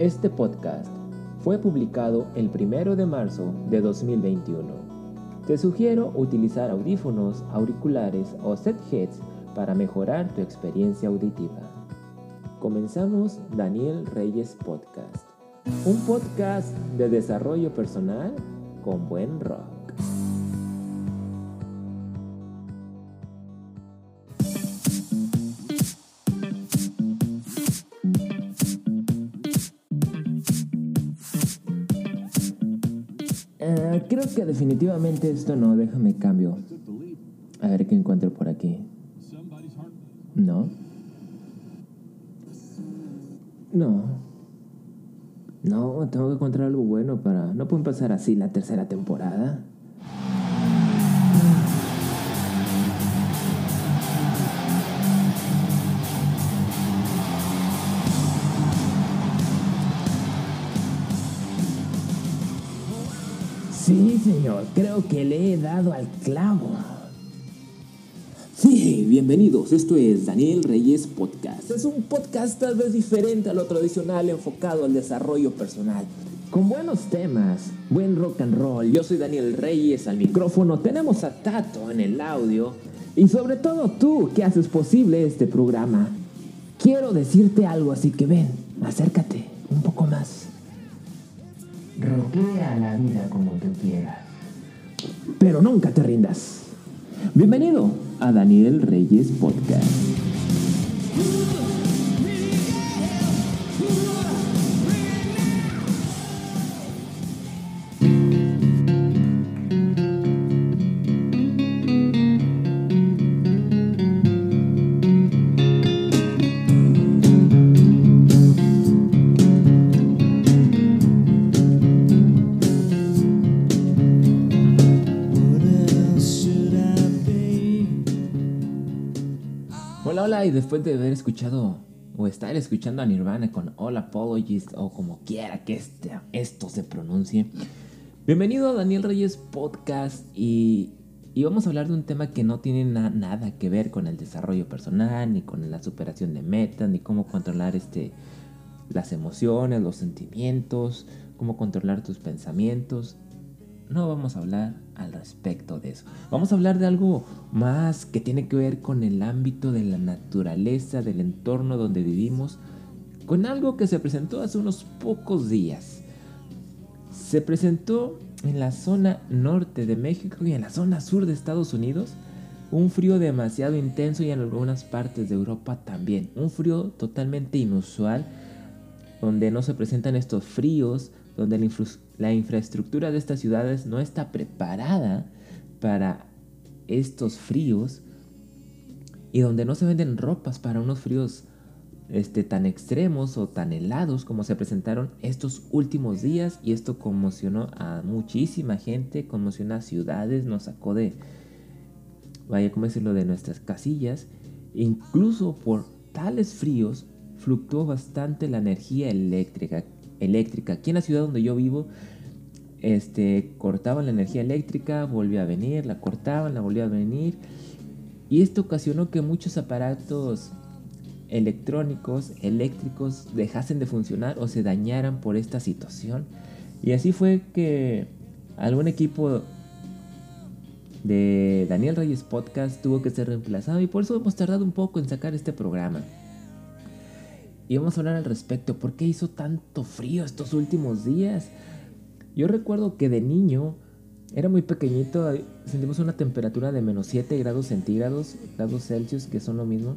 Este podcast fue publicado el 1 de marzo de 2021. Te sugiero utilizar audífonos, auriculares o set heads para mejorar tu experiencia auditiva. Comenzamos Daniel Reyes Podcast, un podcast de desarrollo personal con buen rock. Que definitivamente esto no, déjame cambio. A ver qué encuentro por aquí. No. No. No, tengo que encontrar algo bueno para... No pueden pasar así la tercera temporada. Señor, creo que le he dado al clavo. Sí, bienvenidos. Esto es Daniel Reyes Podcast. Es un podcast tal vez diferente a lo tradicional, enfocado al desarrollo personal. Con buenos temas, buen rock and roll. Yo soy Daniel Reyes al micrófono. Tenemos a Tato en el audio. Y sobre todo tú que haces posible este programa. Quiero decirte algo, así que ven, acércate un poco más. Roquea la vida como tú quieras. Pero nunca te rindas. Bienvenido a Daniel Reyes Podcast. Y después de haber escuchado o estar escuchando a Nirvana con All Apologies o como quiera que este, esto se pronuncie, bienvenido a Daniel Reyes Podcast y, y vamos a hablar de un tema que no tiene na- nada que ver con el desarrollo personal, ni con la superación de metas, ni cómo controlar este, las emociones, los sentimientos, cómo controlar tus pensamientos. No vamos a hablar al respecto de eso. Vamos a hablar de algo más que tiene que ver con el ámbito de la naturaleza, del entorno donde vivimos, con algo que se presentó hace unos pocos días. Se presentó en la zona norte de México y en la zona sur de Estados Unidos un frío demasiado intenso y en algunas partes de Europa también. Un frío totalmente inusual donde no se presentan estos fríos, donde la, infra- la infraestructura de estas ciudades no está preparada para estos fríos y donde no se venden ropas para unos fríos este, tan extremos o tan helados como se presentaron estos últimos días y esto conmocionó a muchísima gente, conmocionó a ciudades, nos sacó de, vaya, ¿cómo decirlo?, de nuestras casillas. Incluso por tales fríos fluctuó bastante la energía eléctrica. Eléctrica. Aquí en la ciudad donde yo vivo, este, cortaban la energía eléctrica, volvía a venir, la cortaban, la volvía a venir. Y esto ocasionó que muchos aparatos electrónicos, eléctricos, dejasen de funcionar o se dañaran por esta situación. Y así fue que algún equipo de Daniel Reyes Podcast tuvo que ser reemplazado y por eso hemos tardado un poco en sacar este programa. Y vamos a hablar al respecto, ¿por qué hizo tanto frío estos últimos días? Yo recuerdo que de niño era muy pequeñito, sentimos una temperatura de menos 7 grados centígrados, grados Celsius, que son lo mismo.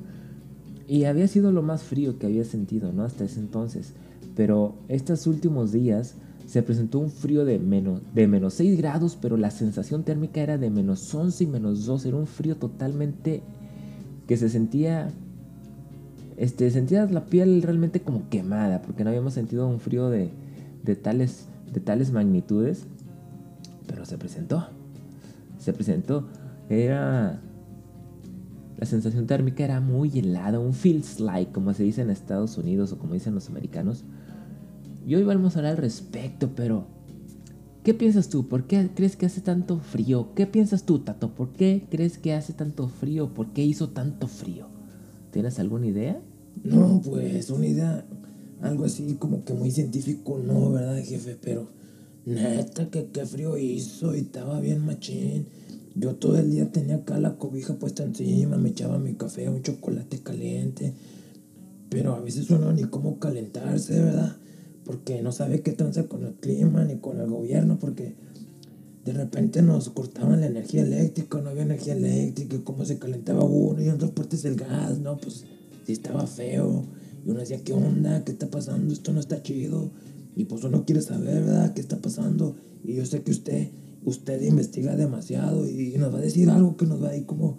Y había sido lo más frío que había sentido, ¿no? Hasta ese entonces. Pero estos últimos días se presentó un frío de menos, de menos 6 grados, pero la sensación térmica era de menos 11 y menos 2. Era un frío totalmente que se sentía... Este, sentías la piel realmente como quemada, porque no habíamos sentido un frío de, de, tales, de tales magnitudes. Pero se presentó. Se presentó. Era la sensación térmica era muy helada, un feels like, como se dice en Estados Unidos o como dicen los americanos. Y hoy vamos a hablar al respecto, pero ¿qué piensas tú? ¿Por qué crees que hace tanto frío? ¿Qué piensas tú, Tato? ¿Por qué crees que hace tanto frío? ¿Por qué hizo tanto frío? ¿Tienes alguna idea? No, pues una idea algo así como que muy científico, no, ¿verdad, jefe? Pero neta, que qué frío hizo y estaba bien machín. Yo todo el día tenía acá la cobija puesta encima, me echaba mi café, un chocolate caliente. Pero a veces uno ni cómo calentarse, ¿verdad? Porque no sabe qué tranza con el clima ni con el gobierno, porque de repente nos cortaban la energía eléctrica, no había energía eléctrica, cómo se calentaba uno y en otras partes el gas, ¿no? Pues sí estaba feo. Y uno decía, ¿qué onda? ¿Qué está pasando? Esto no está chido. Y pues uno quiere saber, ¿verdad? ¿Qué está pasando? Y yo sé que usted, usted investiga demasiado y nos va a decir algo que nos va a ir como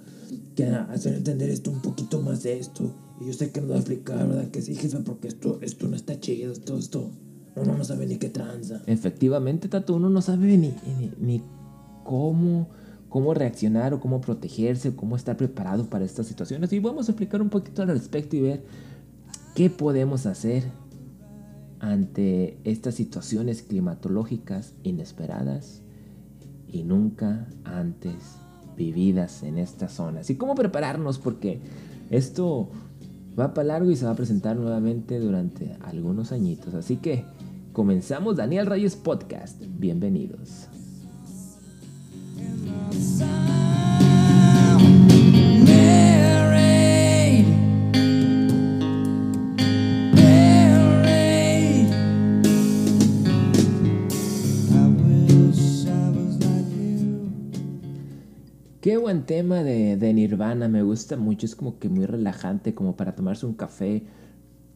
que a hacer entender esto un poquito más de esto. Y yo sé que nos va a explicar, ¿verdad? Que sí, jefe, porque esto, esto no está chido, esto, esto. Uno no sabe ni qué tranza. Efectivamente, Tato, uno no sabe ni, ni, cómo cómo reaccionar o cómo protegerse, o cómo estar preparado para estas situaciones. Y vamos a explicar un poquito al respecto y ver qué podemos hacer ante estas situaciones climatológicas inesperadas y nunca antes vividas en esta zona. Así cómo prepararnos porque esto va para largo y se va a presentar nuevamente durante algunos añitos. Así que comenzamos Daniel Reyes Podcast. Bienvenidos. Qué buen tema de, de, Nirvana, me gusta mucho, es como que muy relajante, como para tomarse un café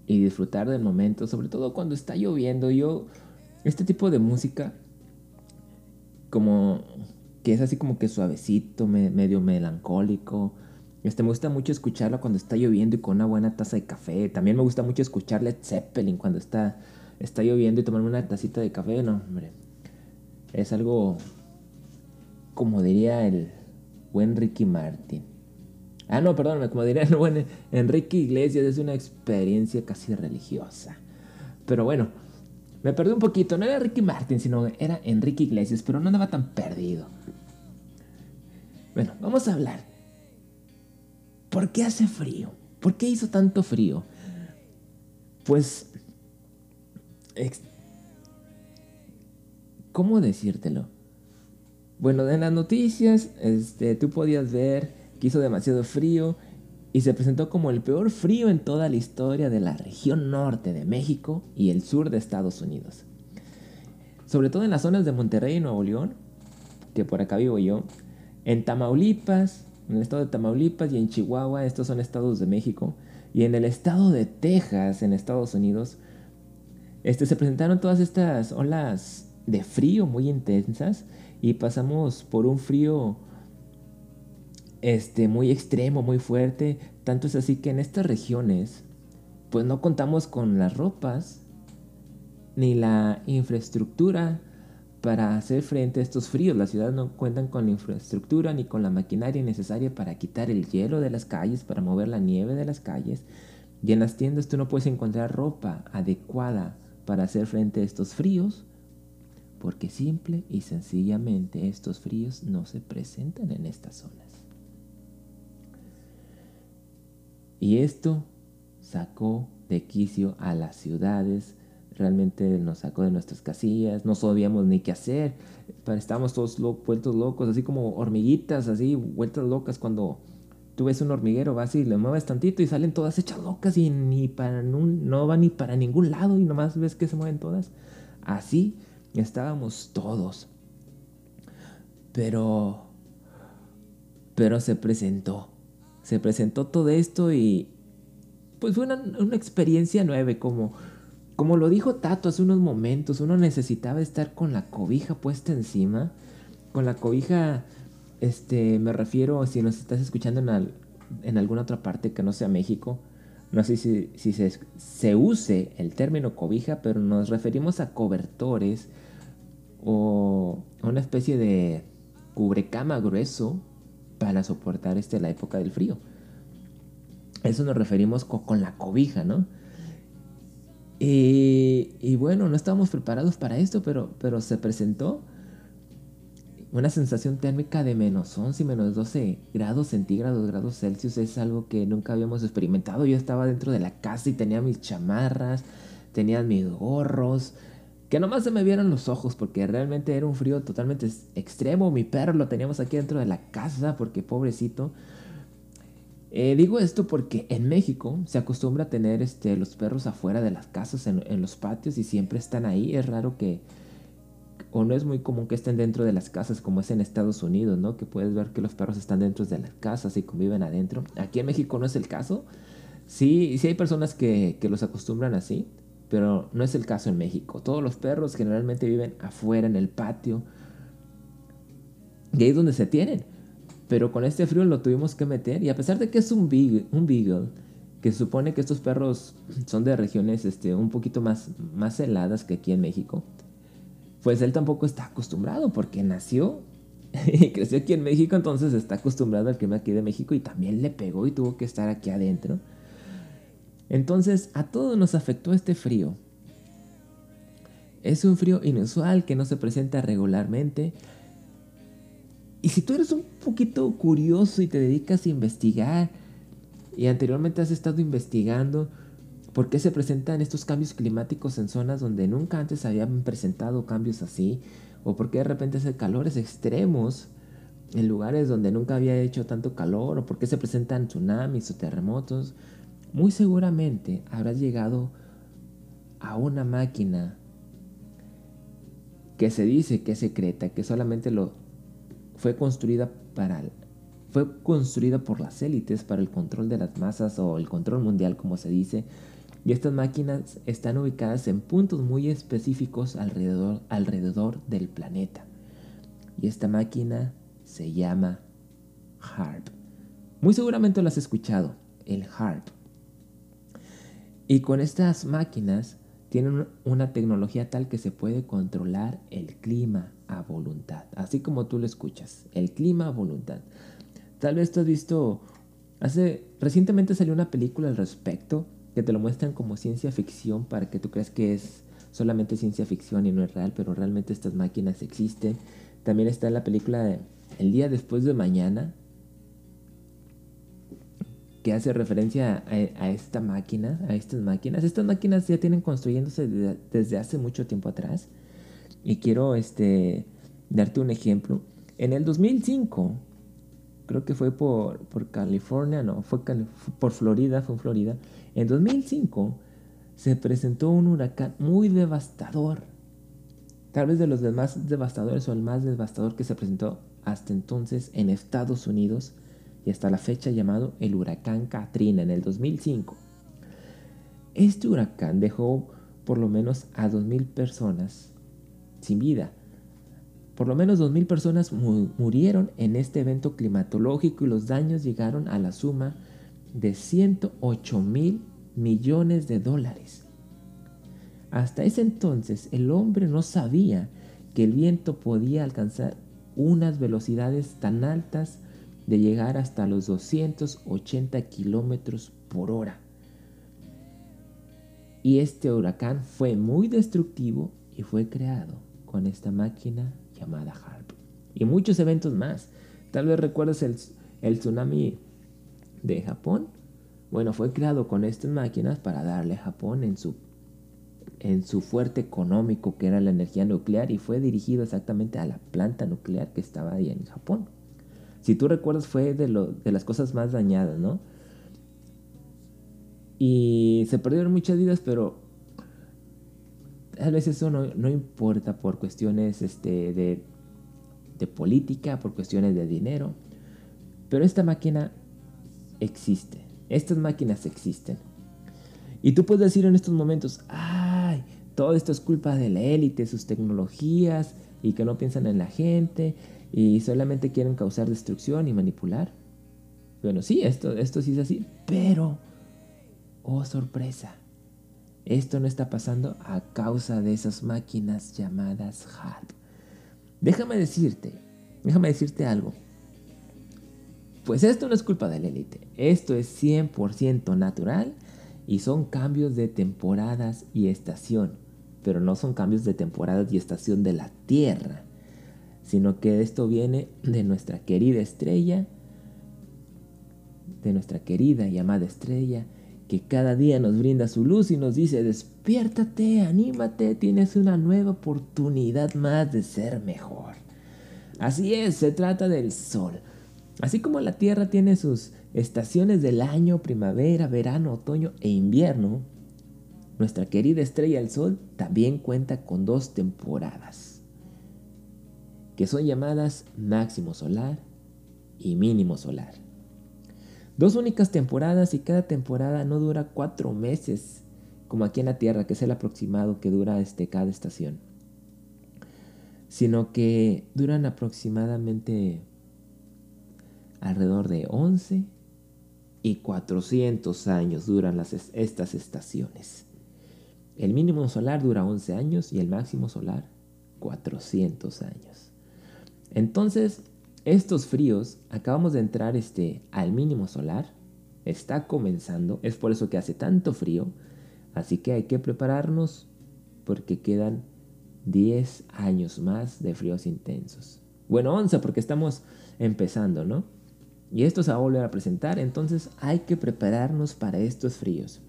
y disfrutar del momento, sobre todo cuando está lloviendo. Yo, este tipo de música, como que es así como que suavecito, medio melancólico. Este, me gusta mucho escucharlo cuando está lloviendo y con una buena taza de café. También me gusta mucho escuchar Led Zeppelin cuando está, está lloviendo y tomarme una tacita de café. No, hombre. Es algo, como diría el buen Ricky Martin. Ah, no, perdón, como diría Enrique Iglesias, es una experiencia casi religiosa. Pero bueno, me perdí un poquito. No era Ricky Martin, sino era Enrique Iglesias, pero no andaba tan perdido. Bueno, vamos a hablar. ¿Por qué hace frío? ¿Por qué hizo tanto frío? Pues... ¿Cómo decírtelo? Bueno, en las noticias este, tú podías ver que hizo demasiado frío y se presentó como el peor frío en toda la historia de la región norte de México y el sur de Estados Unidos. Sobre todo en las zonas de Monterrey y Nuevo León, que por acá vivo yo, en Tamaulipas, en el estado de Tamaulipas y en Chihuahua, estos son estados de México, y en el estado de Texas, en Estados Unidos, este, se presentaron todas estas olas de frío muy intensas y pasamos por un frío este, muy extremo, muy fuerte. Tanto es así que en estas regiones, pues no contamos con las ropas ni la infraestructura para hacer frente a estos fríos. Las ciudades no cuentan con la infraestructura ni con la maquinaria necesaria para quitar el hielo de las calles, para mover la nieve de las calles. Y en las tiendas tú no puedes encontrar ropa adecuada para hacer frente a estos fríos, porque simple y sencillamente estos fríos no se presentan en estas zonas. Y esto sacó de quicio a las ciudades, realmente nos sacó de nuestras casillas, no sabíamos ni qué hacer, estábamos todos vueltos locos, así como hormiguitas, así vueltas locas cuando tú ves un hormiguero, vas y le mueves tantito y salen todas hechas locas y ni para no van ni para ningún lado y nomás ves que se mueven todas. Así estábamos todos. Pero pero se presentó se presentó todo esto y pues fue una, experiencia nueva, como, como lo dijo Tato hace unos momentos, uno necesitaba estar con la cobija puesta encima, con la cobija, este, me refiero, si nos estás escuchando en, en alguna otra parte que no sea México, no sé si, si se, se, use el término cobija, pero nos referimos a cobertores o a una especie de cubrecama grueso para soportar este, la época del frío. Eso nos referimos con, la cobija, ¿no? Y, bueno, no estábamos preparados para esto, pero, pero se presentó una sensación térmica de menos 11 y menos 12 grados centígrados, grados Celsius. Es algo que nunca habíamos experimentado. Yo estaba dentro de la casa y tenía mis chamarras, tenían mis gorros, que nomás se me vieron los ojos porque realmente era un frío totalmente extremo. Mi perro lo teníamos aquí dentro de la casa porque pobrecito. Eh, digo esto porque en México se acostumbra a tener este, los perros afuera de las casas, en, los patios y siempre están ahí. Es raro que, o no es muy común que estén dentro de las casas como es en Estados Unidos, ¿no? Que puedes ver que los perros están dentro de las casas y conviven adentro. Aquí en México no es el caso. Sí, sí hay personas que los acostumbran así, pero no es el caso en México. Todos los perros generalmente viven afuera en el patio. Y ahí es donde se tienen. Pero con este frío lo tuvimos que meter. Y a pesar de que es un beagle, un beagle que supone que estos perros son de regiones este, un poquito más, más heladas que aquí en México, pues él tampoco está acostumbrado porque nació y creció aquí en México, entonces está acostumbrado al clima aquí de México y también le pegó y tuvo que estar aquí adentro. Entonces a todos nos afectó este frío. Es un frío inusual que no se presenta regularmente. Y si tú eres un poquito curioso y te dedicas a investigar, y anteriormente has estado investigando por qué se presentan estos cambios climáticos en zonas donde nunca antes habían presentado cambios así, o por qué de repente hace calores extremos en lugares donde nunca había hecho tanto calor, o por qué se presentan tsunamis o terremotos, muy seguramente habrás llegado a una máquina que se dice que es secreta, que solamente fue construida para fue construida por las élites para el control de las masas o el control mundial como se dice. Y estas máquinas están ubicadas en puntos muy específicos alrededor, alrededor del planeta. Y esta máquina se llama HARP. Muy seguramente lo has escuchado, el HARP. Y con estas máquinas tienen una tecnología tal que se puede controlar el clima a voluntad. Así como tú lo escuchas, el clima a voluntad. Tal vez tú has visto, hace, recientemente salió una película al respecto que te lo muestran como ciencia ficción para que tú creas que es solamente ciencia ficción y no es real, pero realmente estas máquinas existen. También está la película El día después de mañana, que hace referencia a, esta máquina, a estas máquinas. Estas máquinas ya tienen construyéndose desde hace mucho tiempo atrás. Y quiero este, darte un ejemplo. En el 2005, creo que fue por, por California, no, fue por Florida, fue en Florida. En 2005 se presentó un huracán muy devastador. Tal vez de los más devastadores o el más devastador que se presentó hasta entonces en Estados Unidos y hasta la fecha llamado el huracán Katrina en el 2005. Este huracán dejó por lo menos a 2.000 personas sin vida. Por lo menos 2.000 personas murieron en este evento climatológico y los daños llegaron a la suma de 108 mil millones de dólares. Hasta ese entonces el hombre no sabía que el viento podía alcanzar unas velocidades tan altas de llegar hasta los 280 kilómetros por hora. Y este huracán fue muy destructivo y fue creado con esta máquina llamada HARP. Y muchos eventos más. Tal vez recuerdes el, el tsunami de Japón. Bueno, fue creado con estas máquinas para darle a Japón en su, en su fuerte económico que era la energía nuclear y fue dirigido exactamente a la planta nuclear que estaba ahí en Japón si tú recuerdas, fue de, las cosas más dañadas, ¿no? Y se perdieron muchas vidas, pero a veces eso no, importa por cuestiones este, de, de política, por cuestiones de dinero. Pero esta máquina existe. Estas máquinas existen. Y tú puedes decir en estos momentos, ay, todo esto es culpa de la élite, sus tecnologías, y que no piensan en la gente, y solamente quieren causar destrucción y manipular. Bueno, sí, esto, esto sí es así, pero, oh sorpresa, esto no está pasando a causa de esas máquinas llamadas HARP. Déjame decirte, déjame decirte algo. Pues esto no es culpa de la élite, esto es 100% natural y son cambios de temporadas y estación, pero no son cambios de temporadas y estación de la Tierra sino que esto viene de nuestra querida estrella, de nuestra querida y amada estrella, que cada día nos brinda su luz y nos dice, despiértate, anímate, tienes una nueva oportunidad más de ser mejor. Así es, se trata del sol. Así como la Tierra tiene sus estaciones del año, primavera, verano, otoño e invierno, nuestra querida estrella el Sol también cuenta con dos temporadas, que son llamadas máximo solar y mínimo solar. Dos únicas temporadas y cada temporada no dura cuatro meses, como aquí en la Tierra, que es el aproximado que dura este, cada estación, sino que duran aproximadamente alrededor de 11 y 400 años duran estas estaciones. El mínimo solar dura 11 años y el máximo solar 400 años. Entonces, estos fríos, acabamos de entrar este, al mínimo solar, está comenzando, es por eso que hace tanto frío, así que hay que prepararnos porque quedan 10 años más de fríos intensos. Bueno, 11 porque estamos empezando, ¿no? Y esto se va a volver a presentar, entonces hay que prepararnos para estos fríos.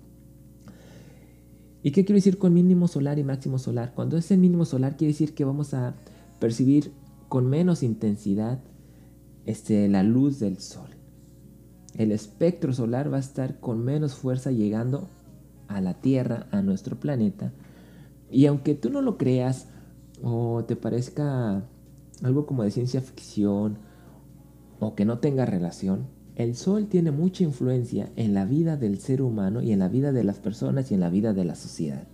¿Y qué quiero decir con mínimo solar y máximo solar? Cuando es el mínimo solar quiere decir que vamos a percibir con menos intensidad este, la luz del sol. El espectro solar va a estar con menos fuerza llegando a la Tierra, a nuestro planeta. Y aunque tú no lo creas o te parezca algo como de ciencia ficción o que no tenga relación, el sol tiene mucha influencia en la vida del ser humano y en la vida de las personas y en la vida de la sociedad.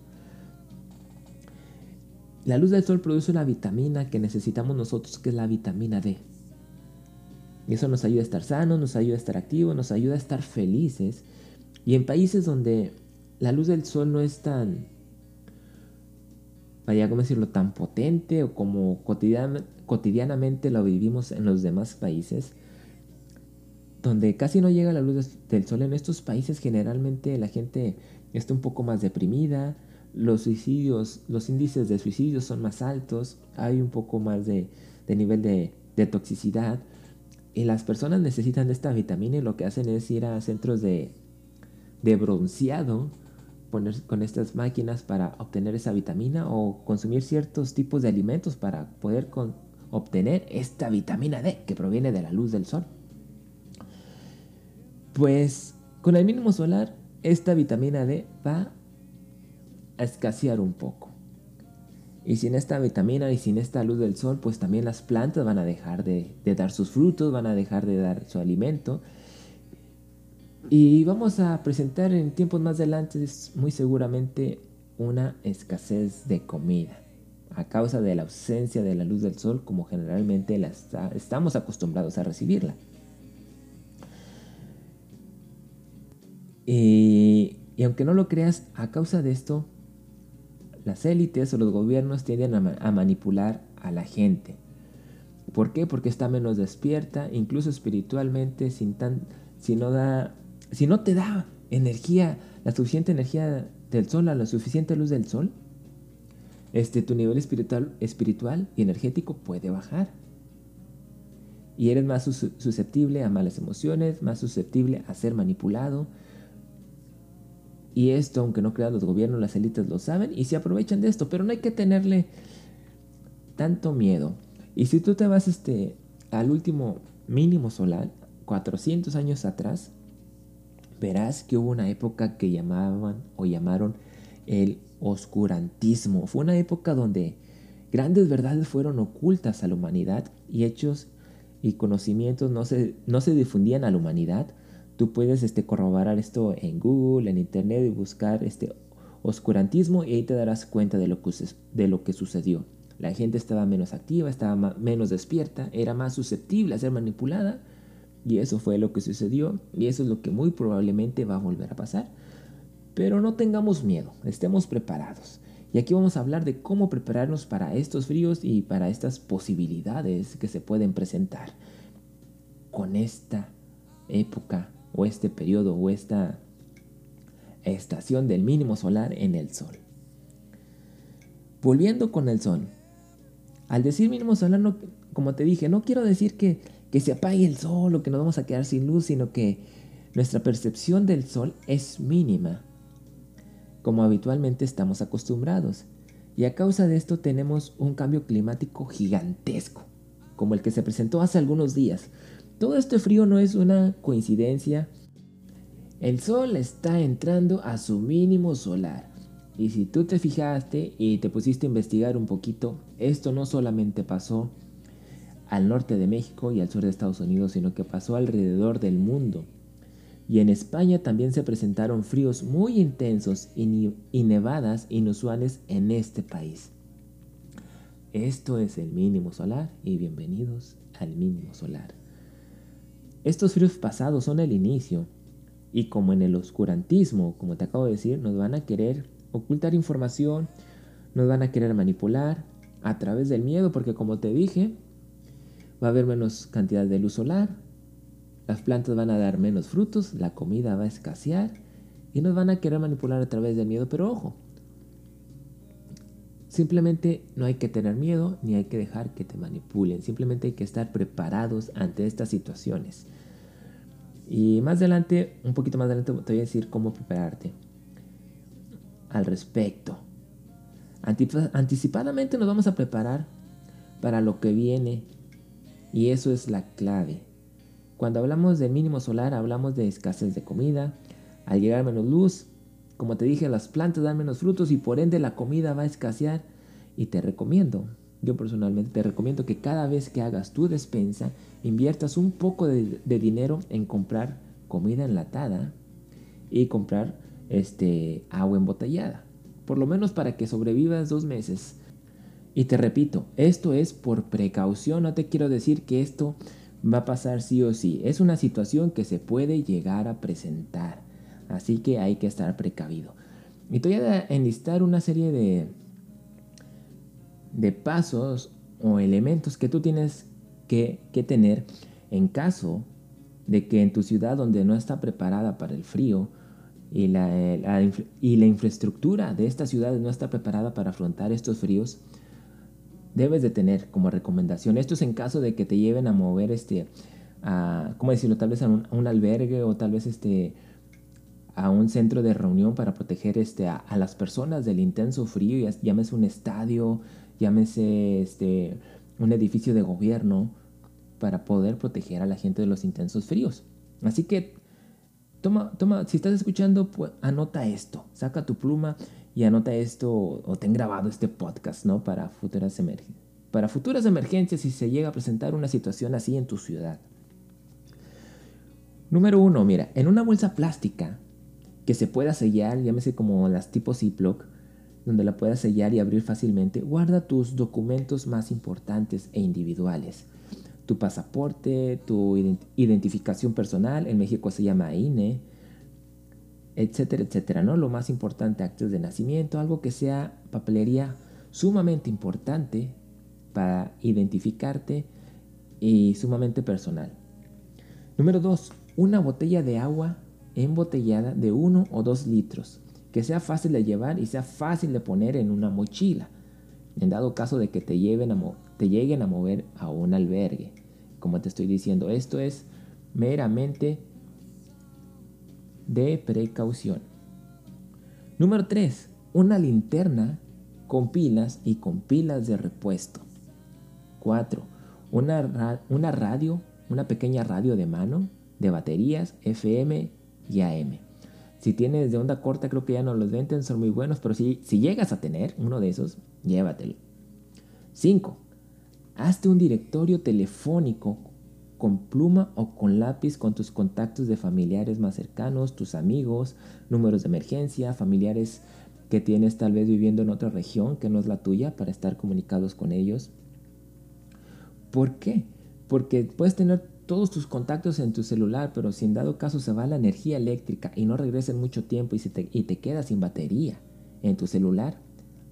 La luz del sol produce una vitamina que necesitamos nosotros, que es la vitamina D. Y eso nos ayuda a estar sanos, nos ayuda a estar activos, nos ayuda a estar felices. Y en países donde la luz del sol no es tan, vaya, ¿cómo decirlo?, tan potente o como cotidianamente lo vivimos en los demás países, donde casi no llega la luz del sol, en estos países generalmente la gente está un poco más deprimida, los suicidios, los índices de suicidios son más altos, hay un poco más de, nivel de, de toxicidad. Y las personas necesitan de esta vitamina y lo que hacen es ir a centros de, bronceado poner con estas máquinas para obtener esa vitamina o consumir ciertos tipos de alimentos para poder obtener esta vitamina D que proviene de la luz del sol. Pues con el mínimo solar, esta vitamina D va a escasear un poco. Y sin esta vitamina y sin esta luz del sol, pues también las plantas van a dejar de, dar sus frutos, van a dejar de dar su alimento. Y vamos a presentar en tiempos más adelante, muy seguramente, una escasez de comida a causa de la ausencia de la luz del sol como generalmente estamos acostumbrados a recibirla. y aunque no lo creas, a causa de esto, las élites o los gobiernos tienden a, manipular a la gente. ¿Por qué? Porque está menos despierta, incluso espiritualmente, si no da, si no te da energía, la suficiente energía del sol, la suficiente luz del sol, este, tu nivel espiritual y energético puede bajar. Y eres más susceptible a malas emociones, más susceptible a ser manipulado, y esto, aunque no crean los gobiernos, las élites lo saben y se aprovechan de esto, pero no hay que tenerle tanto miedo. Y si tú te vas este, al último mínimo solar, 400 años atrás, verás que hubo una época que llamaban o llamaron el oscurantismo. Fue una época donde grandes verdades fueron ocultas a la humanidad y hechos y conocimientos no se, no se difundían a la humanidad Tú puedes este, corroborar esto en Google, en Internet y buscar este oscurantismo y ahí te darás cuenta de lo que, de lo que sucedió. La gente estaba menos activa, estaba menos despierta, era más susceptible a ser manipulada y eso fue lo que sucedió y eso es lo que muy probablemente va a volver a pasar. Pero no tengamos miedo, estemos preparados. Y aquí vamos a hablar de cómo prepararnos para estos fríos y para estas posibilidades que se pueden presentar con esta época o este periodo o esta estación del mínimo solar en el Sol. Volviendo con el Sol. Al decir mínimo solar, no, como te dije, no quiero decir que, que se apague el Sol o que nos vamos a quedar sin luz, sino que nuestra percepción del sol es mínima, como habitualmente estamos acostumbrados. Y a causa de esto tenemos un cambio climático gigantesco, como el que se presentó hace algunos días. Todo este frío no es una coincidencia. El sol está entrando a su mínimo solar. Y si tú te fijaste y te pusiste a investigar un poquito, esto no solamente pasó al norte de México y al sur de Estados Unidos, sino que pasó alrededor del mundo. Y en España también se presentaron fríos muy intensos y, nevadas inusuales en este país. Esto es el mínimo solar y bienvenidos al mínimo solar. Estos fríos pasados son el inicio y como en el oscurantismo, como te acabo de decir, nos van a querer ocultar información, nos van a querer manipular a través del miedo porque como te dije, va a haber menos cantidad de luz solar, las plantas van a dar menos frutos, la comida va a escasear y nos van a querer manipular a través del miedo, pero ojo, simplemente no hay que tener miedo ni hay que dejar que te manipulen, simplemente hay que estar preparados ante estas situaciones. Y más adelante, un poquito más adelante, te voy a decir cómo prepararte al respecto. Anticipadamente nos vamos a preparar para lo que viene y eso es la clave. Cuando hablamos de mínimo solar hablamos de escasez de comida, al llegar menos luz, como te dije, las plantas dan menos frutos y por ende la comida va a escasear y te recomiendo, yo personalmente te recomiendo que cada vez que hagas tu despensa inviertas un poco de, dinero en comprar comida enlatada y comprar este, agua embotellada, por lo menos para que sobrevivas dos meses y te repito, esto es por precaución, no te quiero decir que esto va a pasar sí o sí. Es una situación que se puede llegar a presentar. Así que hay que estar precavido. Y te voy a enlistar una serie de, de pasos o elementos que tú tienes que, tener en caso de que en tu ciudad donde no está preparada para el frío y la, y la infraestructura de esta ciudad no está preparada para afrontar estos fríos, debes de tener como recomendación. Esto es en caso de que te lleven a mover este, a, ¿cómo decirlo? Tal vez a un, albergue o tal vez este, a un centro de reunión para proteger este, a, las personas del intenso frío, llámese un estadio, llámese este, un edificio de gobierno, para poder proteger a la gente de los intensos fríos. Así que toma, toma, si estás escuchando, pues anota esto, saca tu pluma y anota esto o ten grabado este podcast, ¿no? Para futuras, para futuras emergencias si se llega a presentar una situación así en tu ciudad. Número uno, mira, en una bolsa plástica que se pueda sellar, llámese como las tipo Ziploc, donde la puedas sellar y abrir fácilmente, guarda tus documentos más importantes e individuales. Tu pasaporte, tu identificación personal, en México se llama INE, etcétera, etcétera, ¿no? Lo más importante, actos de nacimiento, algo que sea papelería sumamente importante para identificarte y sumamente personal. Número dos, una botella de agua embotellada de uno o dos litros, que sea fácil de llevar y sea fácil de poner en una mochila, en dado caso de que te, lleven a te lleguen a mover a un albergue. Como te estoy diciendo, esto es meramente de precaución. Número 3. Una linterna con pilas y con pilas de repuesto. 4. Una, una radio, una pequeña radio de mano de baterías FM y AM. Si tienes de onda corta, creo que ya no los venden, son muy buenos, pero si, si llegas a tener uno de esos, llévatelo. 5. Hazte un directorio telefónico con pluma o con lápiz con tus contactos de familiares más cercanos, tus amigos, números de emergencia, familiares que tienes tal vez viviendo en otra región que no es la tuya para estar comunicados con ellos. ¿Por qué? Porque puedes tener todos tus contactos en tu celular, pero si en dado caso se va la energía eléctrica y no regresa en mucho tiempo y, te, quedas sin batería en tu celular,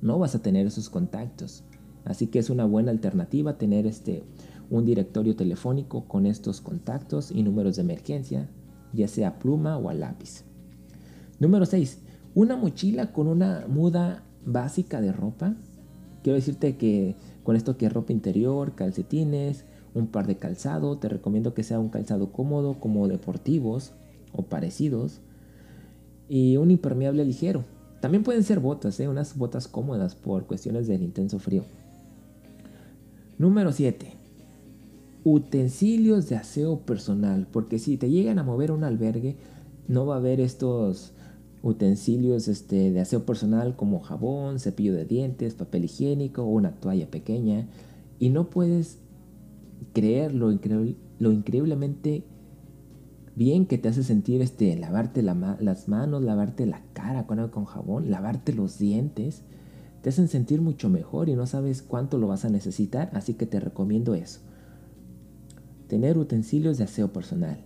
no vas a tener esos contactos. Así que es una buena alternativa tener este, un directorio telefónico con estos contactos y números de emergencia, ya sea pluma o a lápiz. Número 6. Una mochila con una muda básica de ropa. Quiero decirte que con esto que ropa interior, calcetines, un par de calzado, te recomiendo que sea un calzado cómodo como deportivos o parecidos y un impermeable ligero. También pueden ser botas, ¿eh? unas botas cómodas por cuestiones del intenso frío. Número 7. Utensilios de aseo personal, porque si te llegan a mover un albergue, no va a haber estos utensilios este, de aseo personal como jabón, cepillo de dientes, papel higiénico o una toalla pequeña. Y no puedes creer lo, lo increíblemente bien que te hace sentir este, lavarte las manos, lavarte la cara con, con jabón, lavarte los dientes. Te hacen sentir mucho mejor y no sabes cuánto lo vas a necesitar, así que te recomiendo eso. Tener utensilios de aseo personal.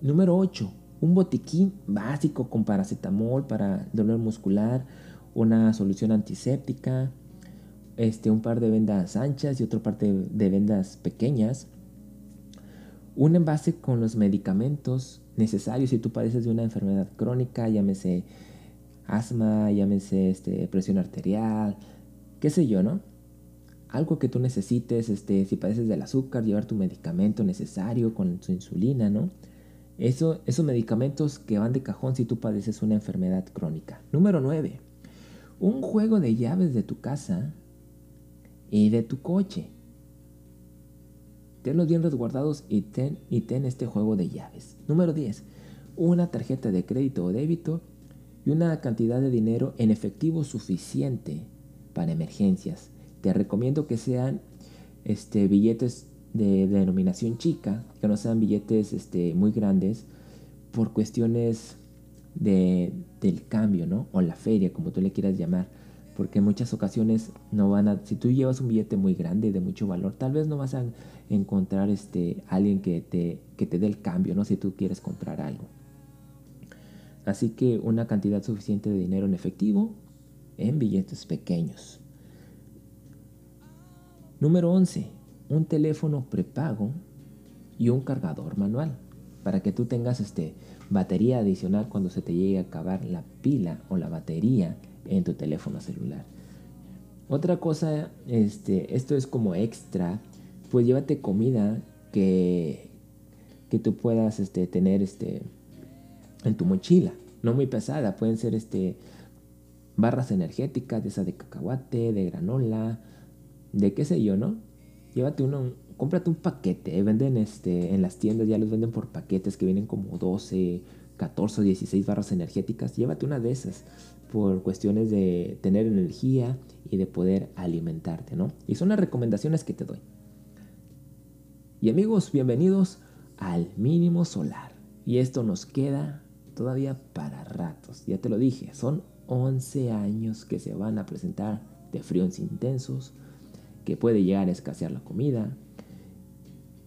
Número 8 un botiquín básico con paracetamol para dolor muscular, una solución antiséptica, este, un par de vendas anchas y otro par de, vendas pequeñas, un envase con los medicamentos necesarios si tú padeces de una enfermedad crónica, llámese asma, llámese este, presión arterial, qué sé yo, ¿no? Algo que tú necesites, este, si padeces del azúcar, llevar tu medicamento necesario con su insulina, ¿no? Eso, esos medicamentos que van de cajón si tú padeces una enfermedad crónica. Número 9. Un juego de llaves de tu casa y de tu coche. Tenlos bien resguardados y ten, y ten este juego de llaves. Número 10. Una tarjeta de crédito o débito y una cantidad de dinero en efectivo suficiente para emergencias. Te recomiendo que sean este, billetes de, denominación chica, que no sean billetes este, muy grandes, por cuestiones de, del cambio, ¿no? O la feria, como tú le quieras llamar. Porque en muchas ocasiones no van a... Si tú llevas un billete muy grande, de mucho valor, tal vez no vas a encontrar este, alguien que te, que te dé el cambio, ¿no? Si tú quieres comprar algo. Así que una cantidad suficiente de dinero en efectivo en billetes pequeños. Número 11 un teléfono prepago y un cargador manual para que tú tengas este batería adicional cuando se te llegue a acabar la pila o la batería en tu teléfono celular. Otra cosa, este, esto es como extra, pues llévate comida que, que tú puedas este, tener este, en tu mochila, no muy pesada, pueden ser este, barras energéticas, de esa de cacahuate, de granola, de qué sé yo, ¿no? llévate uno, cómprate un paquete, eh, venden este, en las tiendas, ya los venden por paquetes que vienen como 12, 14 o 16 barras energéticas, llévate una de esas por cuestiones de tener energía y de poder alimentarte, ¿no? Y son las recomendaciones que te doy. Y amigos, bienvenidos al mínimo solar. Y esto nos queda todavía para ratos. Ya te lo dije, son 11 años que se van a presentar de fríos intensos, que puede llegar a escasear la comida,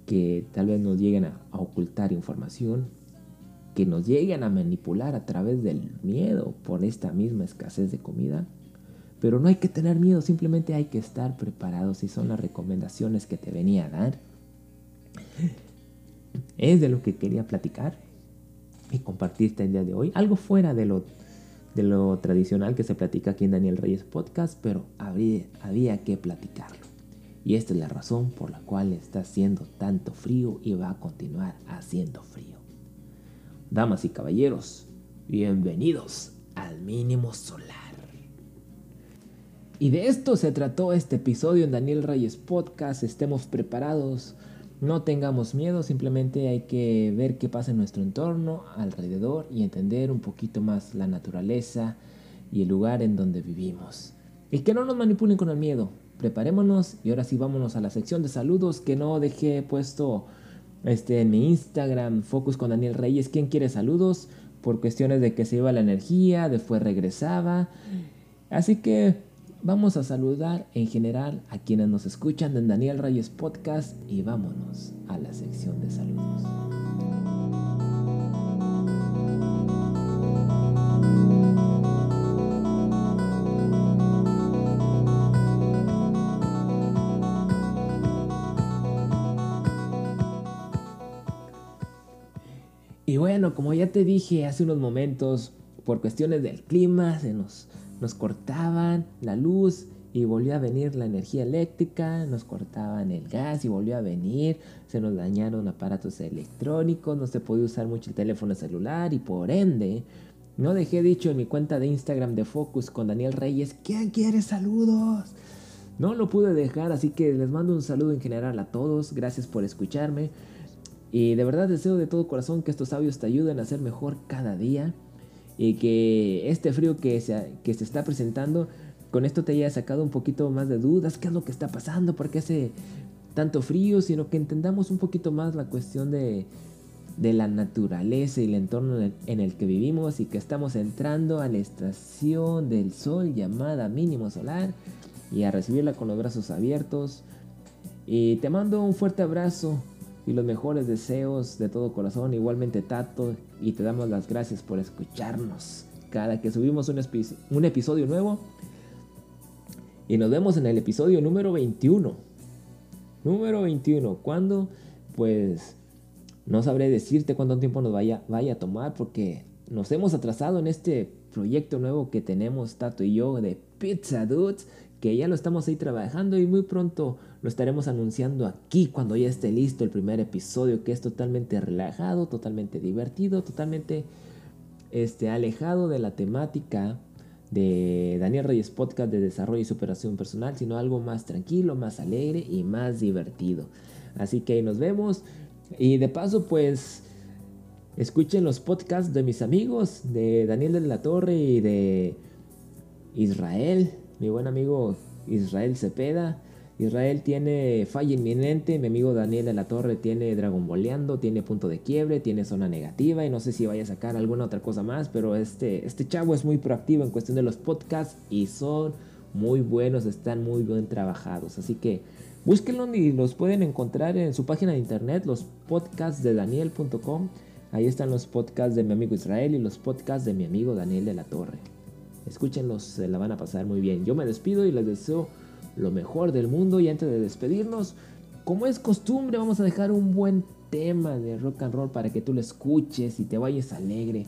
que tal vez nos lleguen a, ocultar información, que nos lleguen a manipular a través del miedo por esta misma escasez de comida. Pero no hay que tener miedo, simplemente hay que estar preparados y son las recomendaciones que te venía a dar. Es de lo que quería platicar y compartirte el día de hoy. Algo fuera de lo, de lo tradicional que se platica aquí en Daniel Reyes Podcast, pero había que platicarlo. Y esta es la razón por la cual está haciendo tanto frío y va a continuar haciendo frío. Damas y caballeros, bienvenidos al mínimo solar. Y de esto se trató este episodio en Daniel Reyes Podcast. Estemos preparados, no tengamos miedo, simplemente hay que ver qué pasa en nuestro entorno, alrededor y entender un poquito más la naturaleza y el lugar en donde vivimos. Y que no nos manipulen con el miedo, preparémonos y ahora sí vámonos a la sección de saludos que no dejé puesto este, en mi Instagram, Focus con Daniel Reyes, ¿quién quiere saludos? Por cuestiones de que se iba la energía, después regresaba. Así que vamos a saludar en general a quienes nos escuchan en Daniel Reyes Podcast y vámonos a la sección de saludos. Como ya te dije hace unos momentos, por cuestiones del clima se nos, nos cortaban la luz y volvió a venir la energía eléctrica, nos cortaban el gas y volvió a venir, se nos dañaron aparatos electrónicos, no se podía usar mucho el teléfono celular y por ende no dejé dicho en mi cuenta de Instagram de Focus con Daniel Reyes, ¿quién quiere saludos? No lo pude dejar, así que les mando un saludo en general a todos, gracias por escucharme y de verdad deseo de todo corazón que estos audios te ayuden a ser mejor cada día y que este frío que se, que se está presentando con esto te haya sacado un poquito más de dudas, qué es lo que está pasando, por qué hace tanto frío, sino que entendamos un poquito más la cuestión de, de la naturaleza y el entorno en el que vivimos y que estamos entrando a la estación del sol llamada mínimo solar y a recibirla con los brazos abiertos. Y te mando un fuerte abrazo y los mejores deseos de todo corazón, igualmente Tato, y te damos las gracias por escucharnos cada que subimos un, un episodio nuevo. Y nos vemos en el episodio número 21. Número 21. ¿Cuándo? Pues no sabré decirte cuánto tiempo nos vaya, vaya a tomar porque nos hemos atrasado en este proyecto nuevo que tenemos Tato y yo de Pizza Dudes, que ya lo estamos ahí trabajando y muy pronto lo estaremos anunciando aquí cuando ya esté listo el primer episodio que es totalmente relajado, totalmente divertido, totalmente este, alejado de la temática de Daniel Reyes Podcast de Desarrollo y Superación Personal, sino algo más tranquilo, más alegre y más divertido. Así que ahí nos vemos. Y de paso, pues, escuchen los podcasts de mis amigos, de Daniel de la Torre y de Israel, mi buen amigo Israel Cepeda. Israel tiene falla inminente, mi amigo Daniel de la Torre tiene Dragon Boleando, tiene punto de quiebre, tiene zona negativa y no sé si vaya a sacar alguna otra cosa más, pero este, este chavo es muy proactivo en cuestión de los podcasts y son muy buenos, están muy bien trabajados, así que búsquenlo y los pueden encontrar en su página de internet, los podcasts de daniel.com, ahí están los podcasts de mi amigo Israel y los podcasts de mi amigo Daniel de la Torre. Escúchenlos, se la van a pasar muy bien. Yo me despido y les deseo lo mejor del mundo. Y antes de despedirnos, como es costumbre, vamos a dejar un buen tema de rock and roll para que tú lo escuches y te vayas alegre.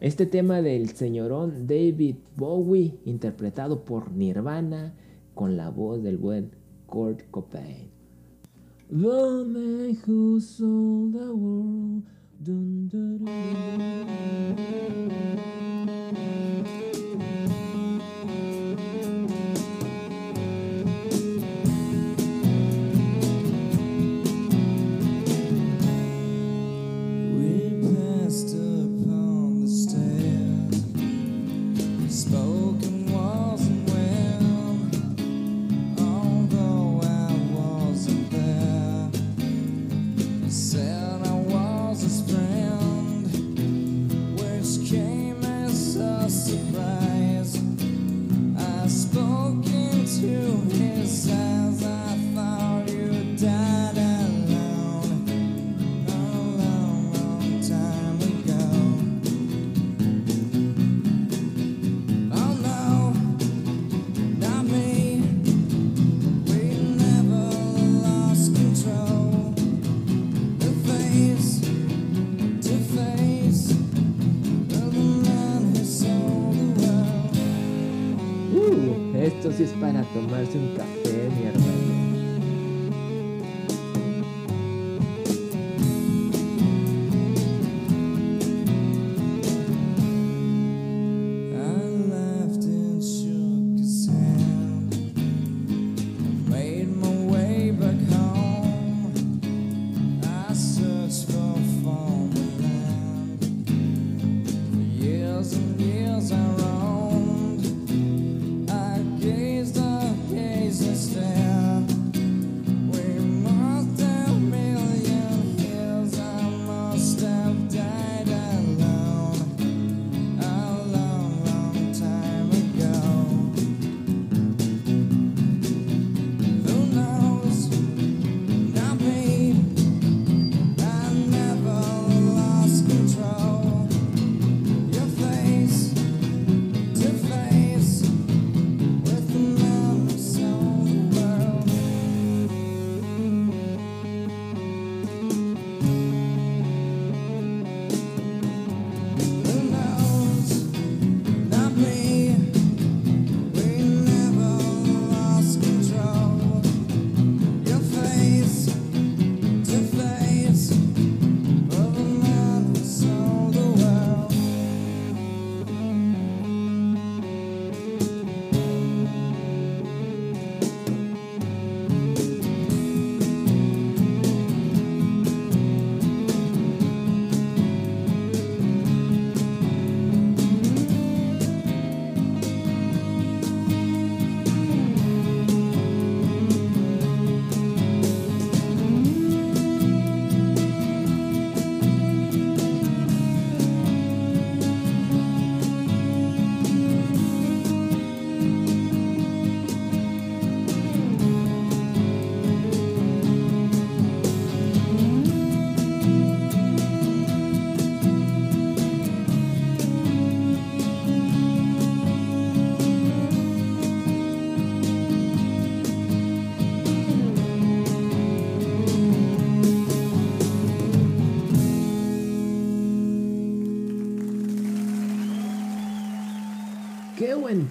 Este tema del señorón David Bowie, interpretado por Nirvana, con la voz del buen Kurt Cobain. es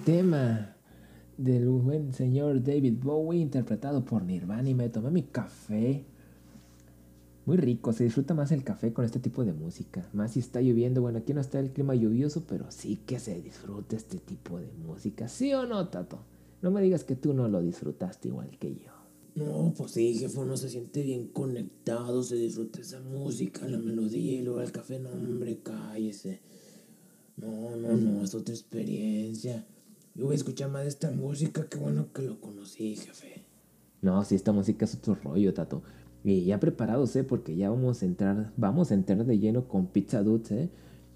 tema del buen señor David Bowie interpretado por Nirvana y me tomé mi café. Muy rico, se disfruta más el café con este tipo de música. Más si está lloviendo, bueno, aquí no está el clima lluvioso, pero sí que se disfruta este tipo de música. ¿Sí o no, Tato? No me digas que tú no lo disfrutaste igual que yo. No, pues sí, jefe, uno se siente bien conectado, se disfruta esa música, la melodía y luego el café, no, hombre, cállese. No, no, no, es otra experiencia. Yo voy a escuchar más de esta música, qué bueno que lo conocí, jefe. No, sí, esta música es otro rollo, Tato. Y ya preparados, ¿eh? Porque ya vamos a entrar, vamos a entrar de lleno con Pizza Dudes, ¿eh?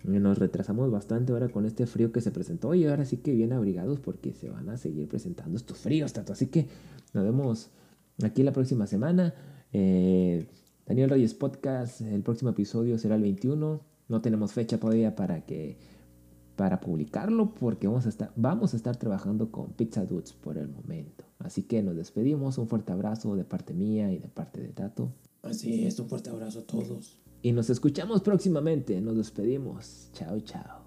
Nos retrasamos bastante ahora con este frío que se presentó y ahora sí que bien abrigados porque se van a seguir presentando estos fríos, Tato. Así que nos vemos aquí la próxima semana. Eh, Daniel Reyes Podcast, el próximo episodio será el 21. No tenemos fecha todavía para que para publicarlo porque vamos a estar vamos a estar trabajando con Pizza Dudes por el momento. Así que nos despedimos, un fuerte abrazo de parte mía y de parte de Tato. Así es, un fuerte abrazo a todos. Y nos escuchamos próximamente, nos despedimos. Chao, chao.